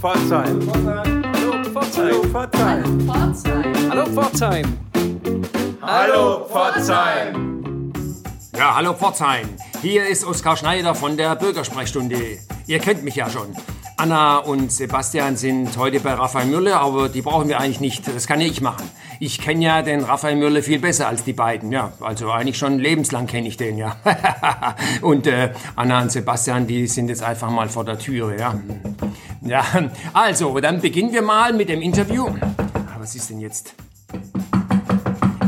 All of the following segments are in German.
Pforzheim. Hallo Pforzheim. Hallo Pforzheim. Hallo Pforzheim. Ja, hallo Pforzheim. Hier ist Oskar Schneider von der Bürgersprechstunde. Ihr kennt mich ja schon. Anna und Sebastian sind heute bei Raphael Müller, aber die brauchen wir eigentlich nicht. Das kann ja ich machen. Ich kenne ja den Raphael Müller viel besser als die beiden. Ja, also eigentlich schon lebenslang kenne ich den, ja. und äh, Anna und Sebastian, die sind jetzt einfach mal vor der Tür, ja. Ja, also, dann beginnen wir mal mit dem Interview. Was ist denn jetzt?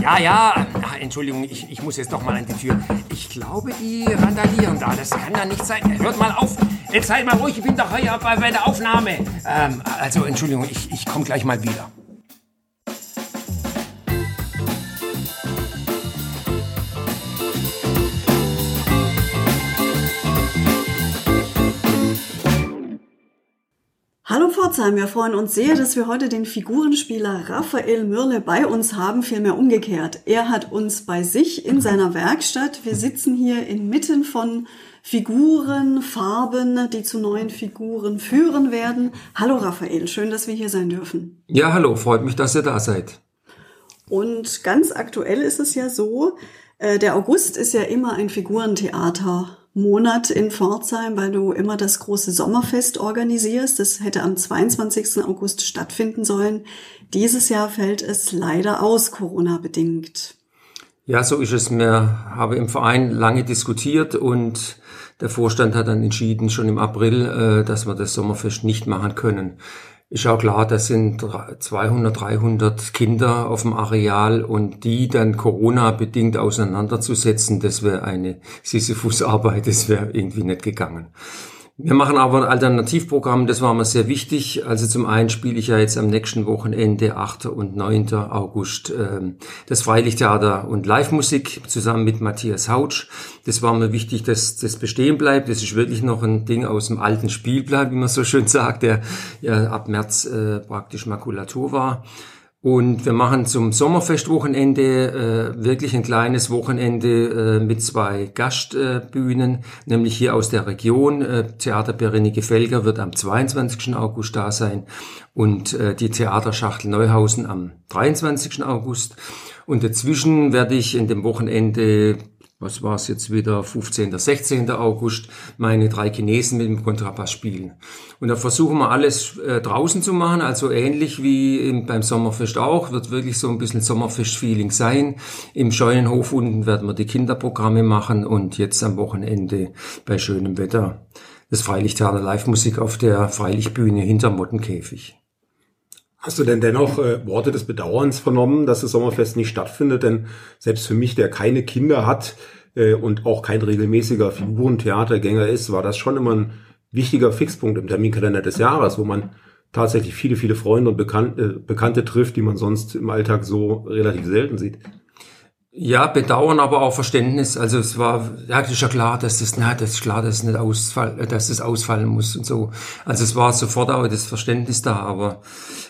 Ja, ja, Ach, Entschuldigung, ich, ich muss jetzt doch mal an die Tür. Ich glaube, die randalieren da. Das kann ja nicht sein. Hört mal auf. Jetzt seid mal ruhig, ich bin doch hier bei, bei der Aufnahme. Ähm, also, Entschuldigung, ich, ich komme gleich mal wieder. Hallo Pforzheim, wir freuen uns sehr, dass wir heute den Figurenspieler Raphael Mürle bei uns haben, vielmehr umgekehrt. Er hat uns bei sich in seiner Werkstatt. Wir sitzen hier inmitten von Figuren, Farben, die zu neuen Figuren führen werden. Hallo Raphael, schön, dass wir hier sein dürfen. Ja, hallo, freut mich, dass ihr da seid. Und ganz aktuell ist es ja so, äh, der August ist ja immer ein Figurentheater Monat in Pforzheim, weil du immer das große Sommerfest organisierst. Das hätte am 22. August stattfinden sollen. Dieses Jahr fällt es leider aus, Corona bedingt. Ja, so ist es. Wir haben im Verein lange diskutiert und der Vorstand hat dann entschieden, schon im April, äh, dass wir das Sommerfest nicht machen können. Ist auch klar, das sind 200, 300 Kinder auf dem Areal und die dann Corona-bedingt auseinanderzusetzen, das wäre eine Sisyphus-Arbeit, das wäre irgendwie nicht gegangen. Wir machen aber ein Alternativprogramm, das war mir sehr wichtig. Also zum einen spiele ich ja jetzt am nächsten Wochenende, 8. und 9. August, ähm, das Freilichttheater und Live-Musik zusammen mit Matthias Hautsch. Das war mir wichtig, dass das bestehen bleibt. Das ist wirklich noch ein Ding aus dem alten Spielplan, wie man so schön sagt, der ja ab März äh, praktisch Makulatur war. Und wir machen zum Sommerfestwochenende äh, wirklich ein kleines Wochenende äh, mit zwei Gastbühnen, äh, nämlich hier aus der Region. Äh, Theater Berenike Felger wird am 22. August da sein und äh, die Theaterschachtel Neuhausen am 23. August. Und dazwischen werde ich in dem Wochenende was war es jetzt wieder, 15., 16. August, meine drei Chinesen mit dem Kontrabass spielen. Und da versuchen wir alles äh, draußen zu machen, also ähnlich wie im, beim Sommerfest auch, wird wirklich so ein bisschen Sommerfest-Feeling sein. Im Scheunenhof unten werden wir die Kinderprogramme machen und jetzt am Wochenende bei schönem Wetter das Freilichttheater Live-Musik auf der Freilichtbühne hinter Mottenkäfig. Hast du denn dennoch äh, Worte des Bedauerns vernommen, dass das Sommerfest nicht stattfindet? Denn selbst für mich, der keine Kinder hat äh, und auch kein regelmäßiger Figurentheatergänger ist, war das schon immer ein wichtiger Fixpunkt im Terminkalender des Jahres, wo man tatsächlich viele, viele Freunde und Bekannte, äh, Bekannte trifft, die man sonst im Alltag so relativ selten sieht. Ja, Bedauern, aber auch Verständnis. Also es war, ja, ist ja klar, dass das, na, das ist klar, dass es nicht ausfall, dass es ausfallen muss und so. Also es war sofort auch das Verständnis da, aber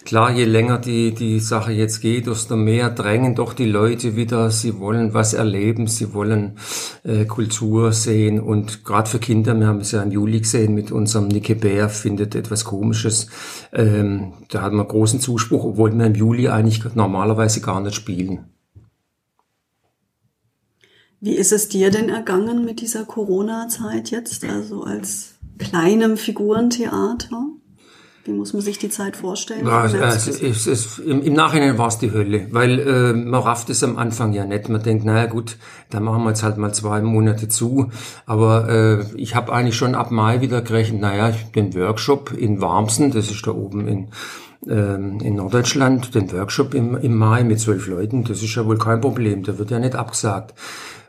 klar, je länger die, die Sache jetzt geht, desto mehr drängen doch die Leute wieder, sie wollen was erleben, sie wollen äh, Kultur sehen und gerade für Kinder, wir haben es ja im Juli gesehen mit unserem Nicke Bär, findet etwas Komisches. Ähm, da hatten wir großen Zuspruch, obwohl wir im Juli eigentlich normalerweise gar nicht spielen. Wie ist es dir denn ergangen mit dieser Corona-Zeit jetzt, also als kleinem Figurentheater? Wie muss man sich die Zeit vorstellen? Ja, also es, es, im, im, Nachhinein war es die Hölle, weil äh, man rafft es am Anfang ja nicht. Man denkt, naja gut, dann machen wir jetzt halt mal zwei Monate zu. Aber äh, ich habe eigentlich schon ab Mai wieder gerechnet, naja, den Workshop in Warmsen, das ist da oben in, ähm, in Norddeutschland, den Workshop im, im Mai mit zwölf Leuten, das ist ja wohl kein Problem, der wird ja nicht abgesagt.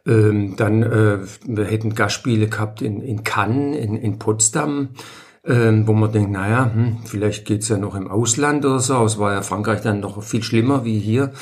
Ähm, dann, äh, wir hätten Gastspiele gehabt in, in Cannes, in, in Potsdam, ähm, wo man denkt, naja, hm, vielleicht geht's ja noch im Ausland oder so. Es war ja Frankreich dann noch viel schlimmer wie hier.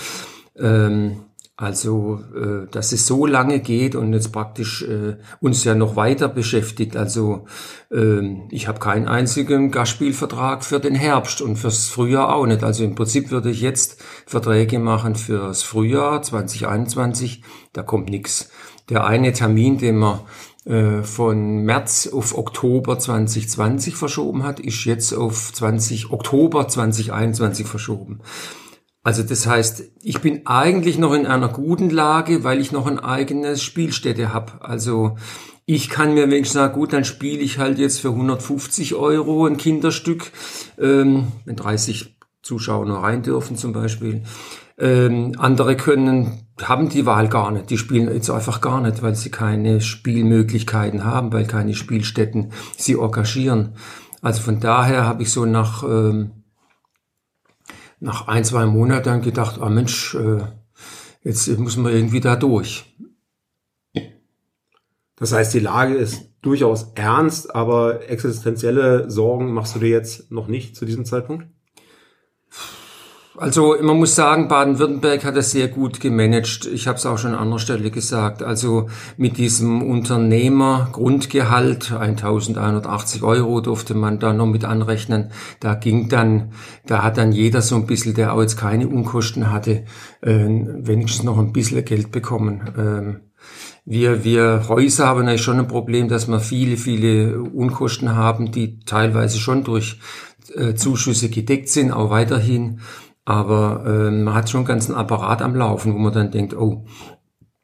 Ähm, also, äh, dass es so lange geht und jetzt praktisch äh, uns ja noch weiter beschäftigt. Also, äh, ich habe keinen einzigen Gastspielvertrag für den Herbst und fürs Frühjahr auch nicht. Also im Prinzip würde ich jetzt Verträge machen fürs Frühjahr 2021. Da kommt nichts. Der eine Termin, den wir äh, von März auf Oktober 2020 verschoben hat, ist jetzt auf 20 Oktober 2021 verschoben. Also das heißt, ich bin eigentlich noch in einer guten Lage, weil ich noch ein eigenes Spielstätte habe. Also ich kann mir wenigstens sagen, gut, dann spiele ich halt jetzt für 150 Euro ein Kinderstück, ähm, wenn 30 Zuschauer nur rein dürfen zum Beispiel. Ähm, andere können, haben die Wahl gar nicht. Die spielen jetzt einfach gar nicht, weil sie keine Spielmöglichkeiten haben, weil keine Spielstätten sie engagieren. Also von daher habe ich so nach, ähm, nach ein, zwei Monaten gedacht, ah Mensch, äh, jetzt muss man irgendwie da durch. Das heißt, die Lage ist durchaus ernst, aber existenzielle Sorgen machst du dir jetzt noch nicht zu diesem Zeitpunkt? Also man muss sagen, Baden-Württemberg hat das sehr gut gemanagt. Ich habe es auch schon an anderer Stelle gesagt. Also mit diesem Unternehmergrundgehalt, 1180 Euro durfte man da noch mit anrechnen. Da ging dann, da hat dann jeder so ein bisschen, der auch jetzt keine Unkosten hatte, äh, wenigstens noch ein bisschen Geld bekommen. Ähm, wir, wir Häuser haben ja schon ein Problem, dass wir viele, viele Unkosten haben, die teilweise schon durch äh, Zuschüsse gedeckt sind, auch weiterhin. Aber äh, man hat schon einen ganzen Apparat am Laufen, wo man dann denkt, oh,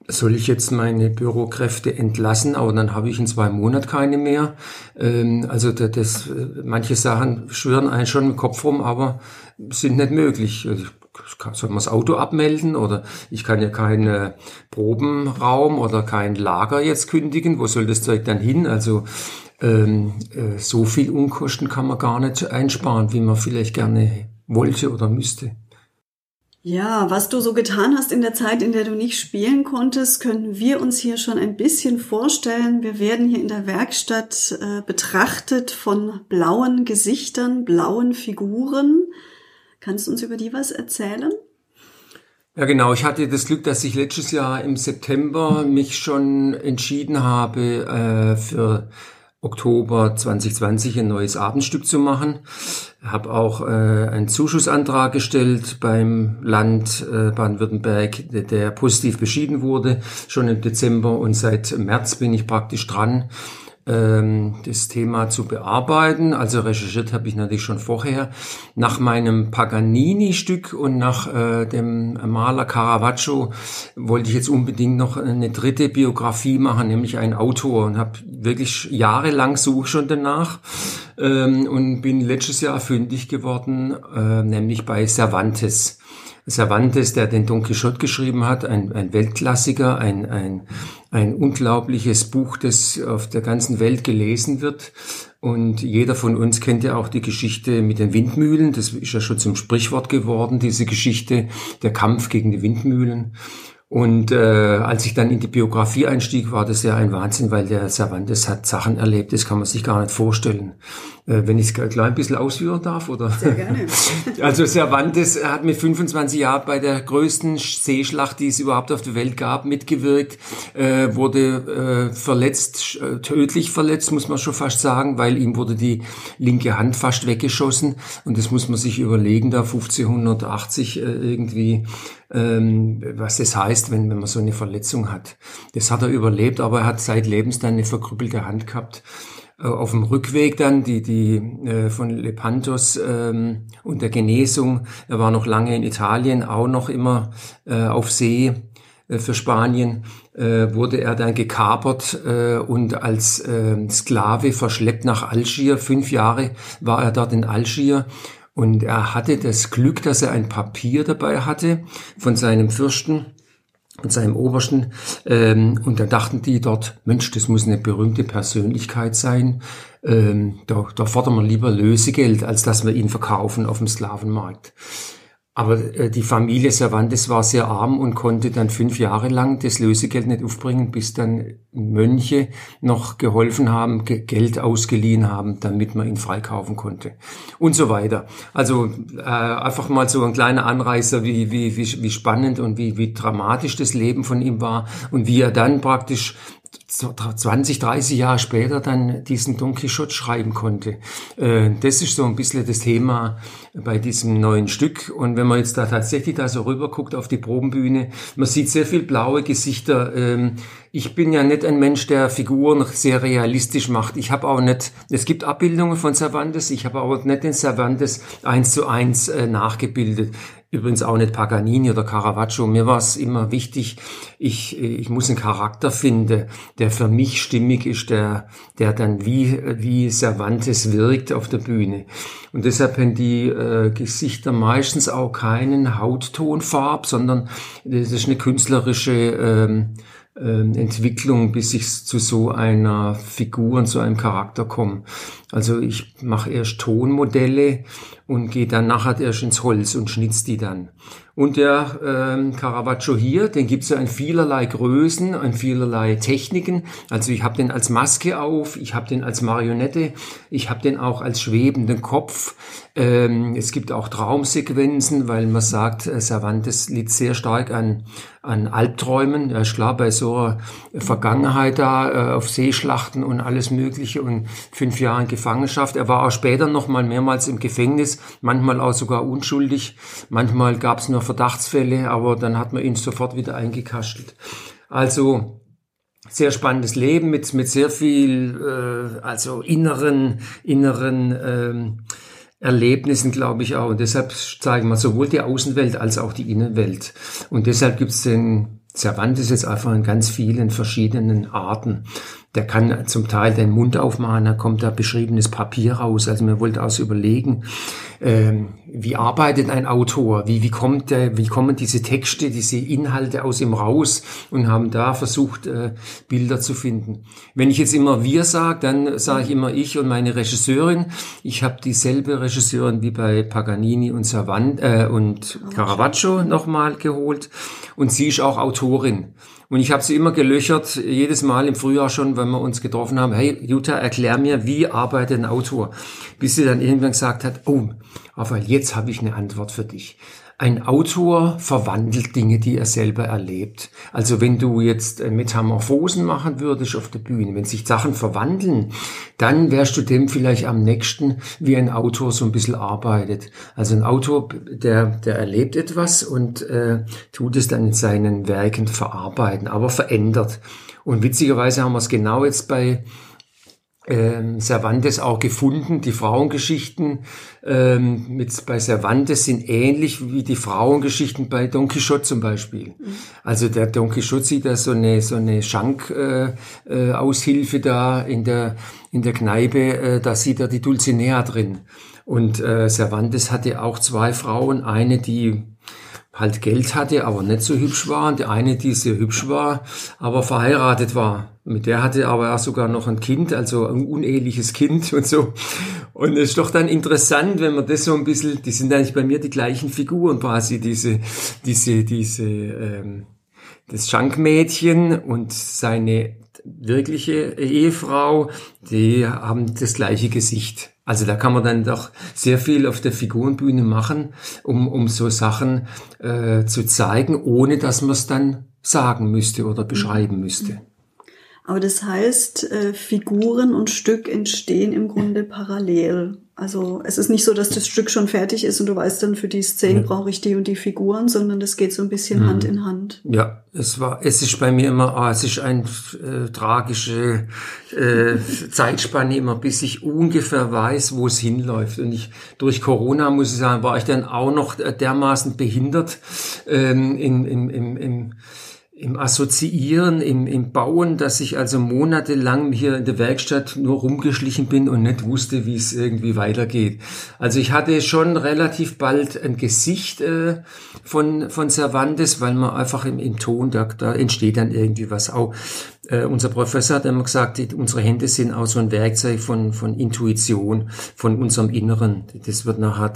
soll ich jetzt meine Bürokräfte entlassen, aber dann habe ich in zwei Monaten keine mehr. Ähm, also das, das, manche Sachen schwören einen schon im Kopf rum, aber sind nicht möglich. Also soll man das Auto abmelden oder ich kann ja keinen Probenraum oder kein Lager jetzt kündigen. Wo soll das Zeug dann hin? Also ähm, äh, so viel Unkosten kann man gar nicht einsparen, wie man vielleicht gerne wollte oder müsste. Ja, was du so getan hast in der Zeit, in der du nicht spielen konntest, können wir uns hier schon ein bisschen vorstellen. Wir werden hier in der Werkstatt äh, betrachtet von blauen Gesichtern, blauen Figuren. Kannst du uns über die was erzählen? Ja, genau. Ich hatte das Glück, dass ich letztes Jahr im September mich schon entschieden habe, äh, für Oktober 2020 ein neues Abendstück zu machen. Habe auch äh, einen Zuschussantrag gestellt beim Land äh, Baden-Württemberg, der, der positiv beschieden wurde, schon im Dezember und seit März bin ich praktisch dran ähm, das Thema zu bearbeiten. Also recherchiert habe ich natürlich schon vorher. Nach meinem Paganini-Stück und nach äh, dem Maler Caravaggio wollte ich jetzt unbedingt noch eine dritte Biografie machen, nämlich einen Autor und habe wirklich jahrelang suche schon danach ähm, und bin letztes Jahr fündig geworden, äh, nämlich bei Cervantes. Cervantes, der den Don Quixote geschrieben hat, ein, ein Weltklassiker, ein, ein, ein unglaubliches Buch, das auf der ganzen Welt gelesen wird. Und jeder von uns kennt ja auch die Geschichte mit den Windmühlen. Das ist ja schon zum Sprichwort geworden, diese Geschichte, der Kampf gegen die Windmühlen. Und äh, als ich dann in die Biografie einstieg, war das ja ein Wahnsinn, weil der Cervantes hat Sachen erlebt, das kann man sich gar nicht vorstellen. Äh, wenn ich es gleich ein bisschen ausführen darf, oder? Sehr gerne. also Cervantes hat mit 25 Jahren bei der größten Seeschlacht, die es überhaupt auf der Welt gab, mitgewirkt, äh, wurde äh, verletzt, äh, tödlich verletzt, muss man schon fast sagen, weil ihm wurde die linke Hand fast weggeschossen. Und das muss man sich überlegen, da 1580 äh, irgendwie ähm, was das heißt, wenn, wenn man so eine Verletzung hat. Das hat er überlebt, aber er hat seit Lebens dann eine verkrüppelte Hand gehabt. Äh, auf dem Rückweg dann, die, die äh, von Lepantos ähm, und der Genesung, er war noch lange in Italien, auch noch immer äh, auf See äh, für Spanien, äh, wurde er dann gekapert äh, und als äh, Sklave verschleppt nach Algier. Fünf Jahre war er dort in Algier und er hatte das Glück, dass er ein Papier dabei hatte von seinem Fürsten, von seinem Obersten. Ähm, und da dachten die dort, Mensch, das muss eine berühmte Persönlichkeit sein. Ähm, da, da fordern wir lieber Lösegeld, als dass wir ihn verkaufen auf dem Sklavenmarkt. Aber äh, die Familie Cervantes war sehr arm und konnte dann fünf Jahre lang das Lösegeld nicht aufbringen, bis dann Mönche noch geholfen haben, Geld ausgeliehen haben, damit man ihn freikaufen konnte und so weiter. Also äh, einfach mal so ein kleiner Anreißer, wie, wie, wie, wie spannend und wie, wie dramatisch das Leben von ihm war und wie er dann praktisch 20, 30 Jahre später dann diesen Don Quixote schreiben konnte. Äh, das ist so ein bisschen das Thema bei diesem neuen Stück. Und wenn man jetzt da tatsächlich da so rüber guckt auf die Probenbühne, man sieht sehr viel blaue Gesichter. Ich bin ja nicht ein Mensch, der Figuren sehr realistisch macht. Ich habe auch nicht, es gibt Abbildungen von Cervantes, ich habe aber nicht den Cervantes eins zu eins äh, nachgebildet. Übrigens auch nicht Paganini oder Caravaggio. Mir war es immer wichtig, ich, ich muss einen Charakter finden, der für mich stimmig ist, der, der dann wie, wie Cervantes wirkt auf der Bühne. Und deshalb haben die äh, Gesichter meistens auch keinen Hauttonfarb, sondern das ist eine künstlerische ähm, Entwicklung, bis ich zu so einer Figur und so einem Charakter komme. Also ich mache erst Tonmodelle und gehe dann nachher erst ins Holz und schnitz die dann. Und der ähm, Caravaggio hier, den gibt's ja in vielerlei Größen, in vielerlei Techniken. Also ich habe den als Maske auf, ich habe den als Marionette, ich habe den auch als schwebenden Kopf. Ähm, es gibt auch Traumsequenzen, weil man sagt, äh, Cervantes liegt sehr stark an, an Albträumen. Ja, klar, bei so einer Vergangenheit da, äh, auf Seeschlachten und alles Mögliche und fünf Jahren Gefangenschaft. Er war auch später noch mal mehrmals im Gefängnis, manchmal auch sogar unschuldig. Manchmal gab es nur Verdachtsfälle, aber dann hat man ihn sofort wieder eingekastelt. Also sehr spannendes Leben mit mit sehr viel äh, also inneren inneren ähm, Erlebnissen, glaube ich auch. Und deshalb zeigen wir sowohl die Außenwelt als auch die Innenwelt. Und deshalb gibt es den Cervantes jetzt einfach in ganz vielen verschiedenen Arten. Der kann zum Teil den Mund aufmachen, da kommt da beschriebenes Papier raus. Also mir wollte aus überlegen, ähm, wie arbeitet ein Autor, wie, wie, kommt der, wie kommen diese Texte, diese Inhalte aus ihm raus und haben da versucht, äh, Bilder zu finden. Wenn ich jetzt immer wir sage, dann sage ich immer ich und meine Regisseurin. Ich habe dieselbe Regisseurin wie bei Paganini und Savant äh, und Caravaggio nochmal geholt und sie ist auch Autorin. Und ich habe sie immer gelöchert, jedes Mal im Frühjahr schon, wenn wir uns getroffen haben, hey Jutta, erklär mir, wie arbeitet ein Autor? Bis sie dann irgendwann gesagt hat, oh, Raphael, jetzt habe ich eine Antwort für dich. Ein Autor verwandelt Dinge, die er selber erlebt. Also wenn du jetzt äh, Metamorphosen machen würdest auf der Bühne, wenn sich Sachen verwandeln, dann wärst du dem vielleicht am nächsten, wie ein Autor so ein bisschen arbeitet. Also ein Autor, der, der erlebt etwas und äh, tut es dann in seinen Werken verarbeiten, aber verändert. Und witzigerweise haben wir es genau jetzt bei ähm, Cervantes auch gefunden. Die Frauengeschichten ähm, mit, bei Cervantes sind ähnlich wie die Frauengeschichten bei Don Quixote zum Beispiel. Mhm. Also der Don Quixote sieht da so eine, so eine Schankaushilfe äh, äh, Aushilfe da in der, in der Kneipe, äh, da sieht er die Dulcinea drin. Und äh, Cervantes hatte auch zwei Frauen, eine, die halt Geld hatte, aber nicht so hübsch war. Und die eine, die sehr hübsch war, aber verheiratet war. Mit der hatte aber auch sogar noch ein Kind, also ein uneheliches Kind und so. Und es ist doch dann interessant, wenn man das so ein bisschen, die sind eigentlich bei mir die gleichen Figuren quasi, diese, diese, diese, ähm, das Schankmädchen und seine wirkliche Ehefrau, die haben das gleiche Gesicht. Also da kann man dann doch sehr viel auf der Figurenbühne machen, um, um so Sachen äh, zu zeigen, ohne dass man es dann sagen müsste oder beschreiben müsste. Aber das heißt, äh, Figuren und Stück entstehen im Grunde parallel. Also es ist nicht so, dass das Stück schon fertig ist und du weißt dann, für die Szene ja. brauche ich die und die Figuren, sondern das geht so ein bisschen mhm. Hand in Hand. Ja, es war, es ist bei mir immer, oh, es ist eine äh, tragische äh, Zeitspanne immer, bis ich ungefähr weiß, wo es hinläuft. Und ich durch Corona muss ich sagen, war ich dann auch noch dermaßen behindert ähm, in, in, in, in im Assoziieren, im, im Bauen, dass ich also monatelang hier in der Werkstatt nur rumgeschlichen bin und nicht wusste, wie es irgendwie weitergeht. Also ich hatte schon relativ bald ein Gesicht äh, von, von Cervantes, weil man einfach im, im Ton, da, da entsteht dann irgendwie was. Auch äh, unser Professor hat immer gesagt, unsere Hände sind auch so ein Werkzeug von, von Intuition, von unserem Inneren. Das wird nachher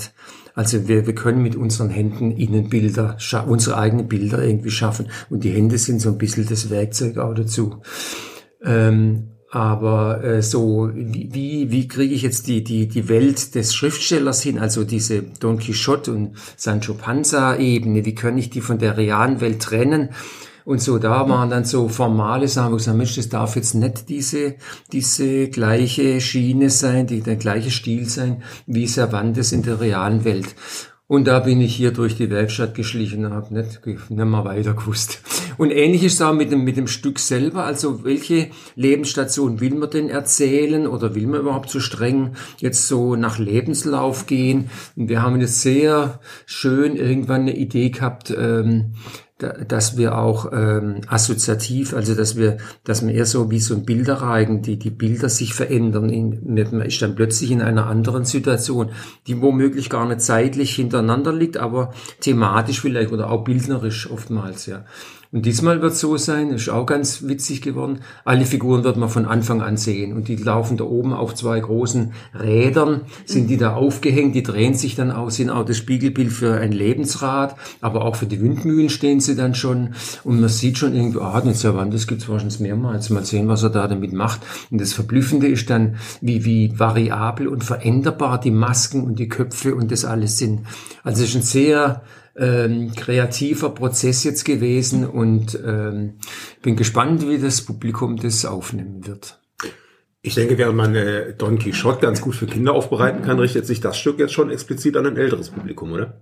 also wir, wir können mit unseren Händen Innenbilder, unsere eigenen Bilder irgendwie schaffen. Und die Hände sind so ein bisschen das Werkzeug auch dazu. Ähm, aber äh, so, wie, wie, wie kriege ich jetzt die, die, die Welt des Schriftstellers hin, also diese Don Quixote und Sancho Panza-Ebene, wie kann ich die von der realen Welt trennen? Und so, da waren dann so formale Sachen, wo ich gesagt Mensch, das darf jetzt nicht diese, diese gleiche Schiene sein, die, der gleiche Stil sein, wie Cervantes in der realen Welt. Und da bin ich hier durch die Werkstatt geschlichen und habe nicht, nicht mehr weiter gewusst. Und ähnlich ist es auch mit dem, mit dem Stück selber. Also welche Lebensstation will man denn erzählen oder will man überhaupt so streng jetzt so nach Lebenslauf gehen? Und wir haben jetzt sehr schön irgendwann eine Idee gehabt, ähm, dass wir auch ähm, assoziativ, also dass wir, dass man eher so wie so ein Bilderreigen, die die Bilder sich verändern, in, man ist dann plötzlich in einer anderen Situation, die womöglich gar nicht zeitlich hintereinander liegt, aber thematisch vielleicht oder auch bildnerisch oftmals, ja. Und diesmal wird so sein, ist auch ganz witzig geworden. Alle Figuren wird man von Anfang an sehen und die laufen da oben auf zwei großen Rädern, sind die da aufgehängt, die drehen sich dann aus, sind auch das Spiegelbild für ein Lebensrad, aber auch für die Windmühlen stehen sie dann schon und man sieht schon irgendwie, ah, wann, das gibt's wahrscheinlich mehrmals, mal sehen, was er da damit macht. Und das Verblüffende ist dann, wie, wie variabel und veränderbar die Masken und die Köpfe und das alles sind. Also es ist ein sehr ähm, kreativer Prozess jetzt gewesen und ähm, bin gespannt, wie das Publikum das aufnehmen wird. Ich denke, während man äh, Don Quixote ganz gut für Kinder aufbereiten kann, richtet sich das Stück jetzt schon explizit an ein älteres Publikum, oder?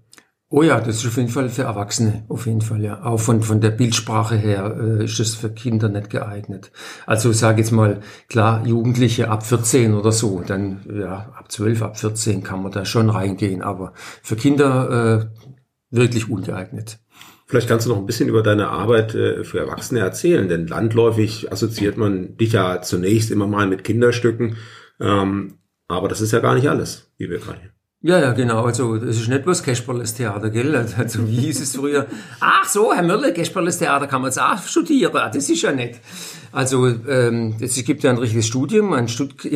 Oh ja, das ist auf jeden Fall für Erwachsene, auf jeden Fall, ja. Auch von, von der Bildsprache her äh, ist es für Kinder nicht geeignet. Also sage jetzt mal, klar, Jugendliche ab 14 oder so, dann ja, ab 12, ab 14 kann man da schon reingehen, aber für Kinder äh, wirklich ungeeignet. Vielleicht kannst du noch ein bisschen über deine Arbeit äh, für Erwachsene erzählen, denn landläufig assoziiert man dich ja zunächst immer mal mit Kinderstücken, ähm, aber das ist ja gar nicht alles, wie wir gerade. Ja, ja, genau. Also das ist nicht bloß Kasperles Theater, gell? Also wie hieß es früher? Ach so, Herr Mörle, Kasperles Theater kann man jetzt auch studieren. Das ist ja nett. Also ähm, es gibt ja ein richtiges Studium in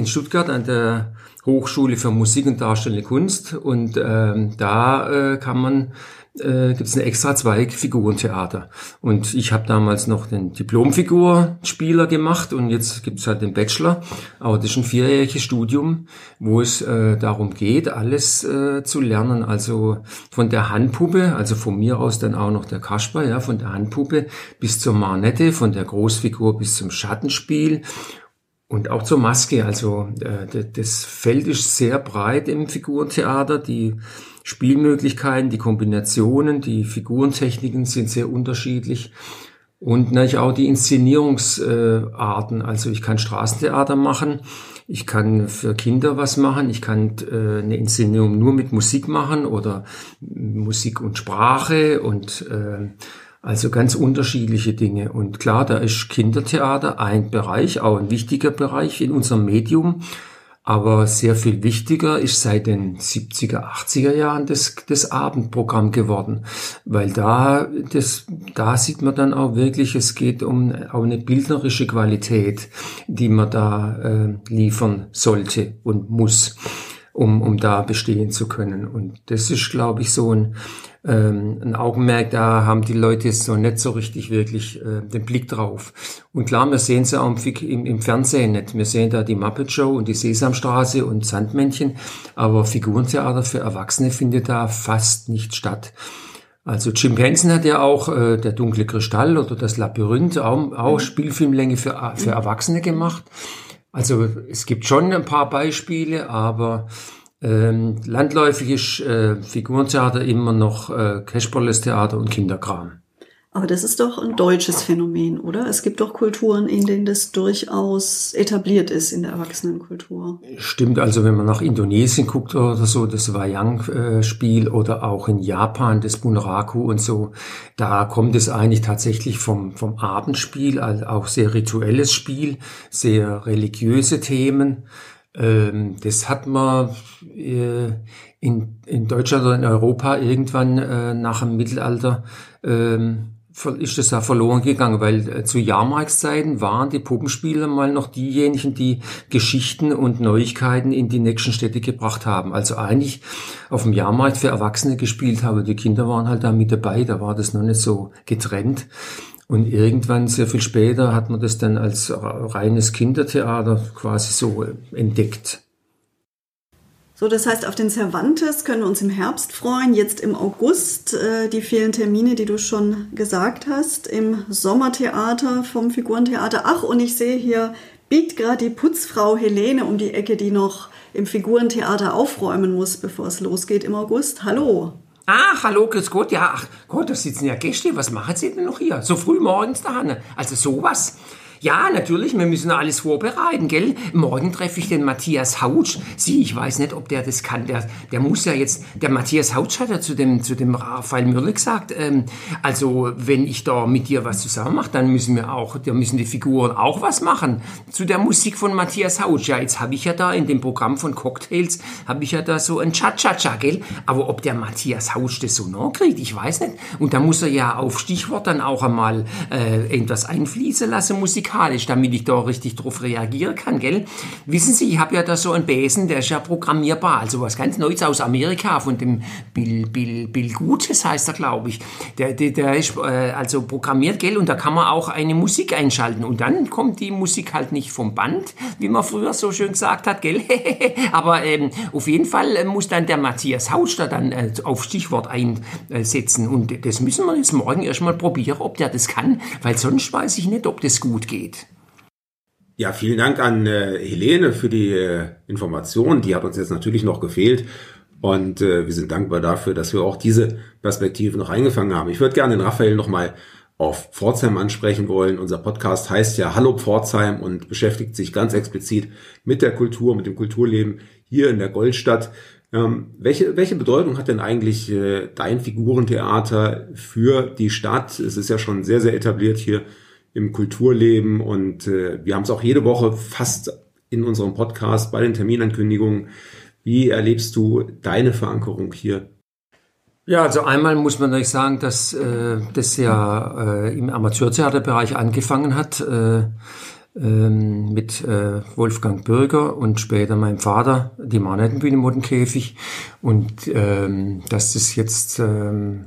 Stuttgart an der Hochschule für Musik und Darstellende Kunst und ähm, da äh, kann man äh, gibt es eine extra Zweig Figurentheater. Und ich habe damals noch den Diplomfigurspieler gemacht und jetzt gibt es halt den Bachelor. Aber das ist ein vierjähriges Studium, wo es äh, darum geht, alles äh, zu lernen. Also von der Handpuppe, also von mir aus dann auch noch der Kasper, ja, von der Handpuppe bis zur Marnette, von der Großfigur bis zum Schattenspiel und auch zur Maske. Also äh, das Feld ist sehr breit im Figurentheater. Die Spielmöglichkeiten, die Kombinationen, die Figurentechniken sind sehr unterschiedlich. Und natürlich auch die Inszenierungsarten. also ich kann Straßentheater machen, ich kann für Kinder was machen, ich kann äh, eine Inszenierung nur mit Musik machen oder Musik und Sprache und äh, also ganz unterschiedliche Dinge. Und klar, da ist Kindertheater ein Bereich, auch ein wichtiger Bereich in unserem Medium. Aber sehr viel wichtiger ist seit den 70er, 80er Jahren das, das Abendprogramm geworden. Weil da, das, da sieht man dann auch wirklich, es geht um, um eine bildnerische Qualität, die man da äh, liefern sollte und muss um, um da bestehen zu können. Und das ist, glaube ich, so ein, ähm, ein Augenmerk, da haben die Leute jetzt so nicht so richtig wirklich äh, den Blick drauf. Und klar, wir sehen sie auch im, im Fernsehen nicht. Wir sehen da die Muppet Show und die Sesamstraße und Sandmännchen, aber Figurentheater für Erwachsene findet da fast nicht statt. Also Jim Henson hat ja auch äh, der dunkle Kristall oder das Labyrinth auch, auch mhm. Spielfilmlänge für, für Erwachsene gemacht. Also es gibt schon ein paar Beispiele, aber ähm, landläufig ist äh, Figurentheater immer noch äh, Cashballes Theater und Kinderkram. Aber das ist doch ein deutsches Phänomen, oder? Es gibt doch Kulturen, in denen das durchaus etabliert ist in der Erwachsenenkultur. Stimmt, also wenn man nach Indonesien guckt oder so, das Wayang-Spiel oder auch in Japan das Bunraku und so, da kommt es eigentlich tatsächlich vom, vom Abendspiel, also auch sehr rituelles Spiel, sehr religiöse Themen. Ähm, das hat man äh, in, Deutschland oder in Europa irgendwann äh, nach dem Mittelalter ähm, ist das ja verloren gegangen, weil äh, zu Jahrmarktszeiten waren die Puppenspieler mal noch diejenigen, die Geschichten und Neuigkeiten in die nächsten Städte gebracht haben. Also eigentlich auf dem Jahrmarkt für Erwachsene gespielt haben. Die Kinder waren halt da mit dabei, da war das noch nicht so getrennt. Und irgendwann, sehr viel später, hat man das dann als reines Kindertheater quasi so entdeckt. So, das heißt, auf den Cervantes können wir uns im Herbst freuen. Jetzt im August äh, die vielen Termine, die du schon gesagt hast. Im Sommertheater vom Figurentheater. Ach, und ich sehe hier, biegt gerade die Putzfrau Helene um die Ecke, die noch im Figurentheater aufräumen muss, bevor es losgeht im August. Hallo. Ach, hallo, grüß Gott. Ja, ach Gott, da sitzen ja Gäste. Was machen Sie denn noch hier? So früh morgens da, ne? Also sowas. Ja, natürlich, wir müssen alles vorbereiten, gell? Morgen treffe ich den Matthias Hautsch. Sie, ich weiß nicht, ob der das kann. Der, der muss ja jetzt, der Matthias Hautsch hat ja zu dem, zu dem Raphael Mürle gesagt, ähm, also wenn ich da mit dir was zusammen mache, dann müssen wir auch, da müssen die Figuren auch was machen. Zu der Musik von Matthias Hautsch. Ja, jetzt habe ich ja da in dem Programm von Cocktails, habe ich ja da so ein Cha-Cha-Cha, gell? Aber ob der Matthias Hautsch das so noch kriegt, ich weiß nicht. Und da muss er ja auf Stichwort dann auch einmal äh, etwas einfließen lassen, Musik musikalisch, damit ich da richtig drauf reagieren kann, gell? Wissen Sie, ich habe ja da so einen Besen, der ist ja programmierbar, also was ganz Neues aus Amerika, von dem Bill, Bill, Bill Gutes heißt er, glaube ich. Der, der, der ist äh, also programmiert, gell? Und da kann man auch eine Musik einschalten und dann kommt die Musik halt nicht vom Band, wie man früher so schön gesagt hat, gell? Aber ähm, auf jeden Fall muss dann der Matthias Hautsch da dann äh, auf Stichwort einsetzen und das müssen wir jetzt morgen erstmal probieren, ob der das kann, weil sonst weiß ich nicht, ob das gut geht geht. Ja, vielen Dank an äh, Helene für die äh, Information. Die hat uns jetzt natürlich noch gefehlt. Und äh, wir sind dankbar dafür, dass wir auch diese Perspektive noch eingefangen haben. Ich würde gerne den Raphael nochmal auf Pforzheim ansprechen wollen. Unser Podcast heißt ja Hallo Pforzheim und beschäftigt sich ganz explizit mit der Kultur, mit dem Kulturleben hier in der Goldstadt. Ähm, welche, welche Bedeutung hat denn eigentlich äh, dein Figurentheater für die Stadt? Es ist ja schon sehr, sehr etabliert hier im Kulturleben und äh, wir haben es auch jede Woche fast in unserem Podcast bei den Terminankündigungen. Wie erlebst du deine Verankerung hier? Ja, also einmal muss man natürlich sagen, dass äh, das ja äh, im Amateurtheaterbereich angefangen hat äh, ähm, mit äh, Wolfgang Bürger und später meinem Vater, die Marnettenbühne Mottenkäfig und ähm, dass das jetzt ähm,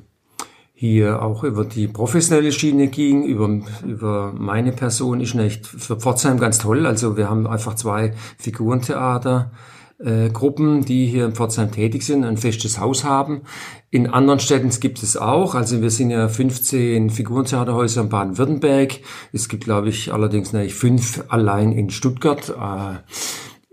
hier auch über die professionelle Schiene ging, über, über meine Person ist nicht für Pforzheim ganz toll. Also wir haben einfach zwei Figurentheater. Äh, Gruppen, die hier in Pforzheim tätig sind, ein festes Haus haben. In anderen Städten gibt es auch. Also wir sind ja 15 Figurentheaterhäuser in Baden-Württemberg. Es gibt, glaube ich, allerdings natürlich fünf allein in Stuttgart. Äh,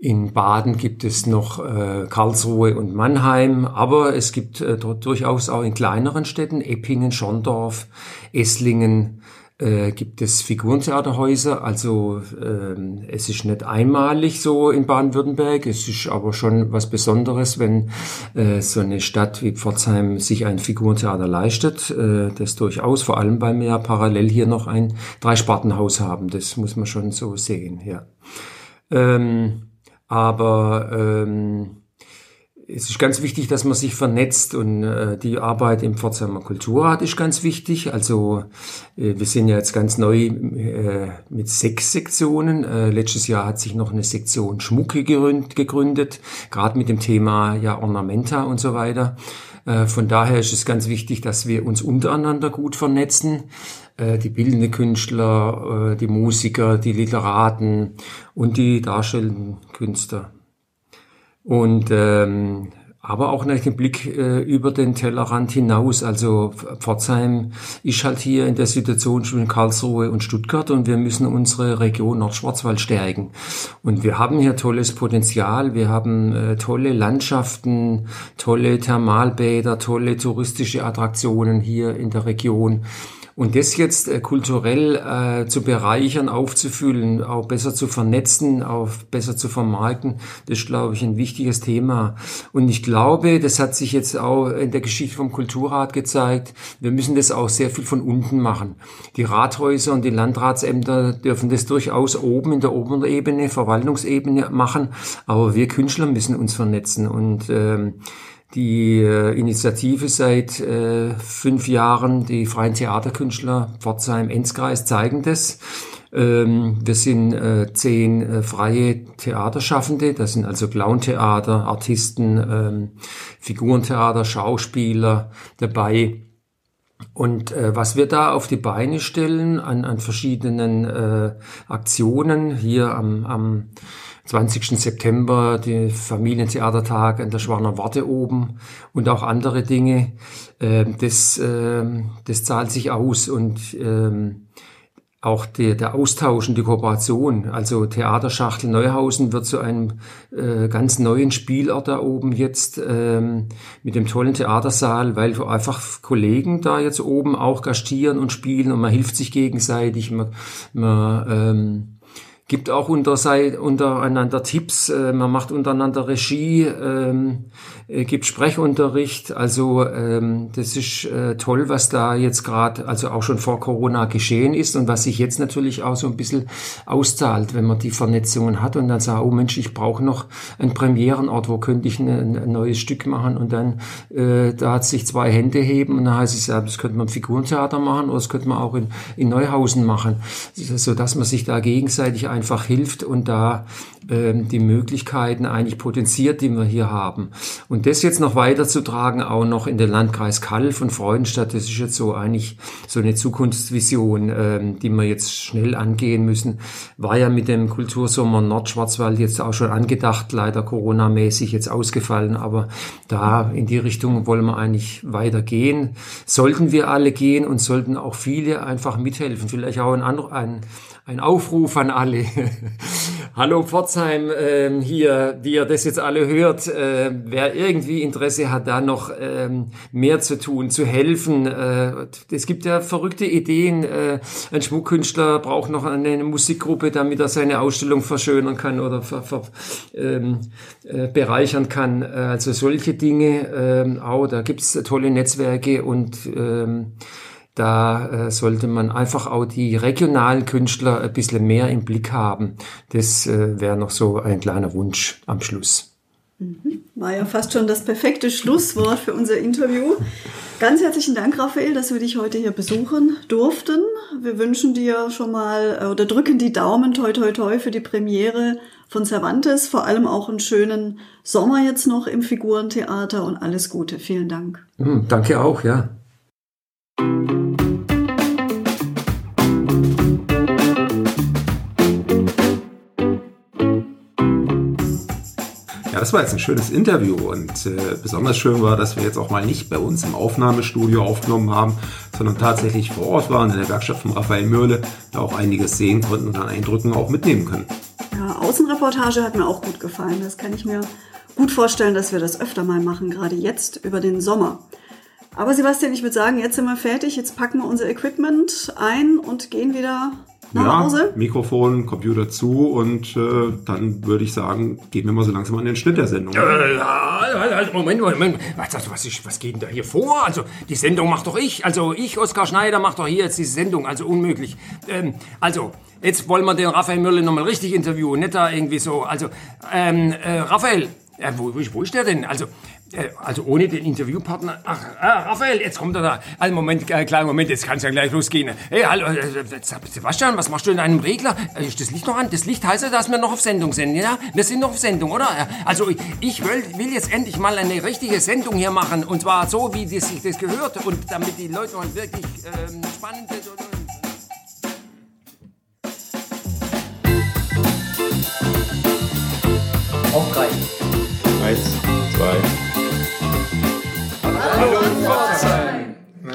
in Baden gibt es noch äh, Karlsruhe und Mannheim, aber es gibt äh, durchaus auch in kleineren Städten, Eppingen, Schondorf, Esslingen, äh, gibt es Figurentheaterhäuser. Also äh, es ist nicht einmalig so in Baden-Württemberg, es ist aber schon was Besonderes, wenn äh, so eine Stadt wie Pforzheim sich ein Figurentheater leistet. Äh, das durchaus, vor allem weil wir ja parallel hier noch ein Dreispartenhaus haben. Das muss man schon so sehen, ja. Ähm, aber ähm, es ist ganz wichtig, dass man sich vernetzt und äh, die Arbeit im Pforzheimer Kulturrat ist ganz wichtig. Also äh, wir sind ja jetzt ganz neu äh, mit sechs Sektionen. Äh, letztes Jahr hat sich noch eine Sektion Schmucke gegründet, gegründet gerade mit dem Thema ja Ornamenta und so weiter. Äh, von daher ist es ganz wichtig, dass wir uns untereinander gut vernetzen. Äh, die bildende Künstler, äh, die Musiker, die Literaten und die darstellenden Künstler. Und ähm, aber auch nach dem Blick äh, über den Tellerrand hinaus. Also Pforzheim ist halt hier in der Situation zwischen Karlsruhe und Stuttgart und wir müssen unsere Region Nordschwarzwald stärken. Und wir haben hier tolles Potenzial, wir haben äh, tolle Landschaften, tolle Thermalbäder, tolle touristische Attraktionen hier in der Region. Und das jetzt äh, kulturell äh, zu bereichern, aufzufüllen, auch besser zu vernetzen, auch besser zu vermarkten, das ist, glaube ich, ein wichtiges Thema. Und ich glaube, das hat sich jetzt auch in der Geschichte vom Kulturrat gezeigt, wir müssen das auch sehr viel von unten machen. Die Rathäuser und die Landratsämter dürfen das durchaus oben in der oberen Ebene, Verwaltungsebene machen, aber wir Künstler müssen uns vernetzen und ähm, die äh, Initiative seit äh, fünf Jahren, die freien Theaterkünstler Pforzheim-Enzkreis zeigen das. Ähm, wir sind äh, zehn äh, freie Theaterschaffende, das sind also Clowntheater, Artisten, ähm, Figurentheater, Schauspieler dabei. Und äh, was wir da auf die Beine stellen an, an verschiedenen äh, Aktionen hier am, am 20. September, die Familientheatertag an der Schwaner Warte oben und auch andere Dinge. Ähm, das, ähm, das zahlt sich aus und ähm, auch die, der Austausch und die Kooperation. Also Theaterschachtel Neuhausen wird zu einem äh, ganz neuen Spielort da oben jetzt ähm, mit dem tollen Theatersaal, weil einfach Kollegen da jetzt oben auch gastieren und spielen und man hilft sich gegenseitig. Man, man ähm, gibt auch unter, untereinander Tipps, äh, man macht untereinander Regie, ähm, äh, gibt Sprechunterricht. Also ähm, das ist äh, toll, was da jetzt gerade, also auch schon vor Corona geschehen ist und was sich jetzt natürlich auch so ein bisschen auszahlt, wenn man die Vernetzungen hat und dann sagt, oh Mensch, ich brauche noch einen Premierenort, wo könnte ich ein, ein neues Stück machen und dann äh, da hat sich zwei Hände heben und dann heißt es ja, das könnte man im Figurentheater machen oder das könnte man auch in, in Neuhausen machen, so dass man sich da gegenseitig einfach hilft und da ähm, die Möglichkeiten eigentlich potenziert, die wir hier haben. Und das jetzt noch weiterzutragen, auch noch in den Landkreis Kalf und Freudenstadt, das ist jetzt so eigentlich so eine Zukunftsvision, ähm, die wir jetzt schnell angehen müssen. War ja mit dem Kultursommer Nordschwarzwald jetzt auch schon angedacht, leider Corona-mäßig jetzt ausgefallen, aber da in die Richtung wollen wir eigentlich weitergehen. Sollten wir alle gehen und sollten auch viele einfach mithelfen, vielleicht auch ein, ein, ein Aufruf an alle. Hallo Pforzheim, äh, hier, die ihr das jetzt alle hört, äh, wer irgendwie Interesse hat, da noch ähm, mehr zu tun, zu helfen. Äh, es gibt ja verrückte Ideen. Äh, ein Schmuckkünstler braucht noch eine Musikgruppe, damit er seine Ausstellung verschönern kann oder ver, ver, ähm, äh, bereichern kann. Äh, also solche Dinge äh, auch. Da gibt's tolle Netzwerke und ähm, da äh, sollte man einfach auch die regionalen Künstler ein bisschen mehr im Blick haben. Das äh, wäre noch so ein kleiner Wunsch am Schluss. Mhm. War ja fast schon das perfekte Schlusswort für unser Interview. Ganz herzlichen Dank, Raphael, dass wir dich heute hier besuchen durften. Wir wünschen dir schon mal äh, oder drücken die Daumen toi toi toi für die Premiere von Cervantes, vor allem auch einen schönen Sommer jetzt noch im Figurentheater und alles Gute. Vielen Dank. Mhm, danke auch, ja. Das war jetzt ein schönes Interview und äh, besonders schön war, dass wir jetzt auch mal nicht bei uns im Aufnahmestudio aufgenommen haben, sondern tatsächlich vor Ort waren in der Werkstatt von Raphael Mörle, da auch einiges sehen konnten und an Eindrücken auch mitnehmen können. Ja, Außenreportage hat mir auch gut gefallen. Das kann ich mir gut vorstellen, dass wir das öfter mal machen, gerade jetzt über den Sommer. Aber Sebastian, ich würde sagen, jetzt sind wir fertig. Jetzt packen wir unser Equipment ein und gehen wieder nach ja, Hause? Mikrofon, Computer zu und äh, dann würde ich sagen, gehen wir mal so langsam an den Schnitt der Sendung. Äh, halt, Moment, Moment. Was, was, ist, was geht denn da hier vor? Also, die Sendung macht doch ich. Also, ich, Oskar Schneider, mach doch hier jetzt diese Sendung. Also, unmöglich. Ähm, also, jetzt wollen wir den Raphael Mürle nochmal richtig interviewen. Nicht da irgendwie so. Also, ähm, äh, Raphael, äh, wo, wo ist der denn? Also, äh, also ohne den Interviewpartner. Ach, ah, Raphael, jetzt kommt er da. Also Moment, äh, kleinen Moment, jetzt kann es ja gleich losgehen. Hey, hallo, äh, Sebastian, was machst du in einem Regler? Äh, ist das Licht noch an? Das Licht heißt ja, dass wir noch auf Sendung sind, ja? Wir sind noch auf Sendung, oder? Also ich, ich will, will, jetzt endlich mal eine richtige Sendung hier machen. Und zwar so, wie das, sich das gehört. Und damit die Leute mal wirklich ähm, spannend sind. Auf